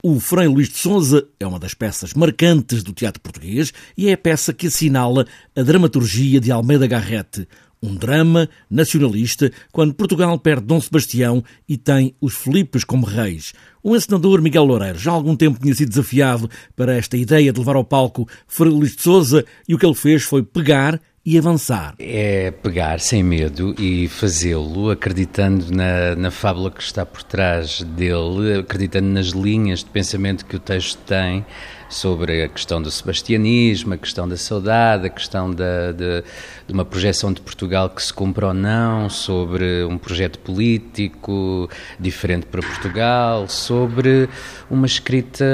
O Frei Luís de Souza é uma das peças marcantes do teatro português e é a peça que assinala a dramaturgia de Almeida Garrete, um drama nacionalista quando Portugal perde Dom Sebastião e tem os Filipes como reis. O encenador Miguel Loureiro já há algum tempo tinha sido desafiado para esta ideia de levar ao palco Frei Luís de Souza e o que ele fez foi pegar e avançar. É pegar sem medo e fazê-lo acreditando na, na fábula que está por trás dele, acreditando nas linhas de pensamento que o texto tem sobre a questão do sebastianismo, a questão da saudade, a questão da, de, de, uma projeção de Portugal que se cumpre ou não, sobre um projeto político diferente para Portugal, sobre uma escrita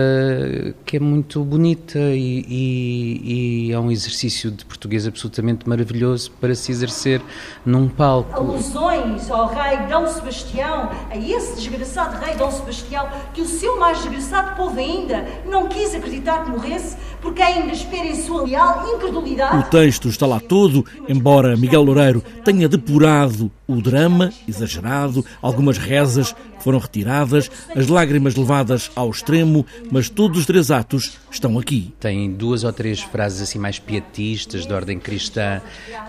que é muito bonita e, e, e é um exercício de português absolutamente maravilhoso para se exercer num palco. Alusões ao rei Dom Sebastião, a esse desgraçado rei Dom Sebastião, que o seu mais desgraçado povo ainda não quis acreditar que morresse, porque ainda espera em sua leal incredulidade. O texto está lá todo, embora Miguel Loureiro tenha depurado o drama exagerado, algumas rezas foram retiradas, as lágrimas levadas ao extremo, mas todos os três atos estão aqui. Tem duas ou três frases assim mais pietistas de ordem cristã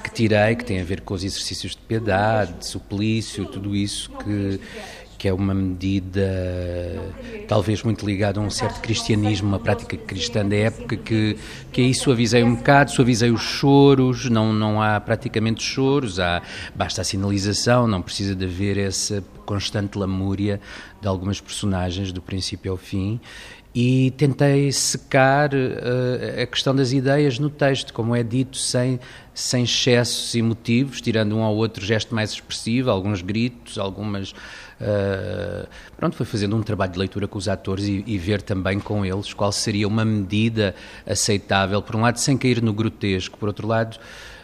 que tirei, que têm a ver com os exercícios de piedade, de suplício, tudo isso que que é uma medida talvez muito ligada a um certo cristianismo, uma prática cristã da época, que, que aí suavizei um bocado, suavizei os choros, não, não há praticamente choros, há, basta a sinalização, não precisa de haver essa constante lamúria de algumas personagens do princípio ao fim e tentei secar uh, a questão das ideias no texto, como é dito, sem, sem excessos emotivos, tirando um ao outro gesto mais expressivo, alguns gritos, algumas. Uh, pronto, foi fazendo um trabalho de leitura com os atores e, e, ver também com eles qual seria uma medida aceitável, por um lado, sem cair no grotesco, por outro lado,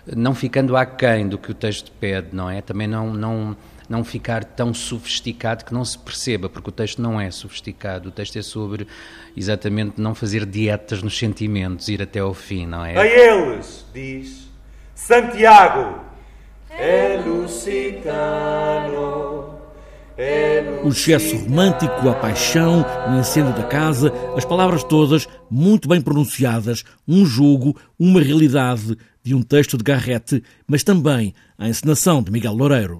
não ficando aquém do que o texto pede, não é? Também não. não não ficar tão sofisticado que não se perceba, porque o texto não é sofisticado, o texto é sobre exatamente não fazer dietas nos sentimentos, ir até ao fim, não é? A eles, diz Santiago, é lusitano. O excesso romântico, a paixão, o incêndio da casa, as palavras todas muito bem pronunciadas, um jogo, uma realidade de um texto de Garrett, mas também a encenação de Miguel Loureiro.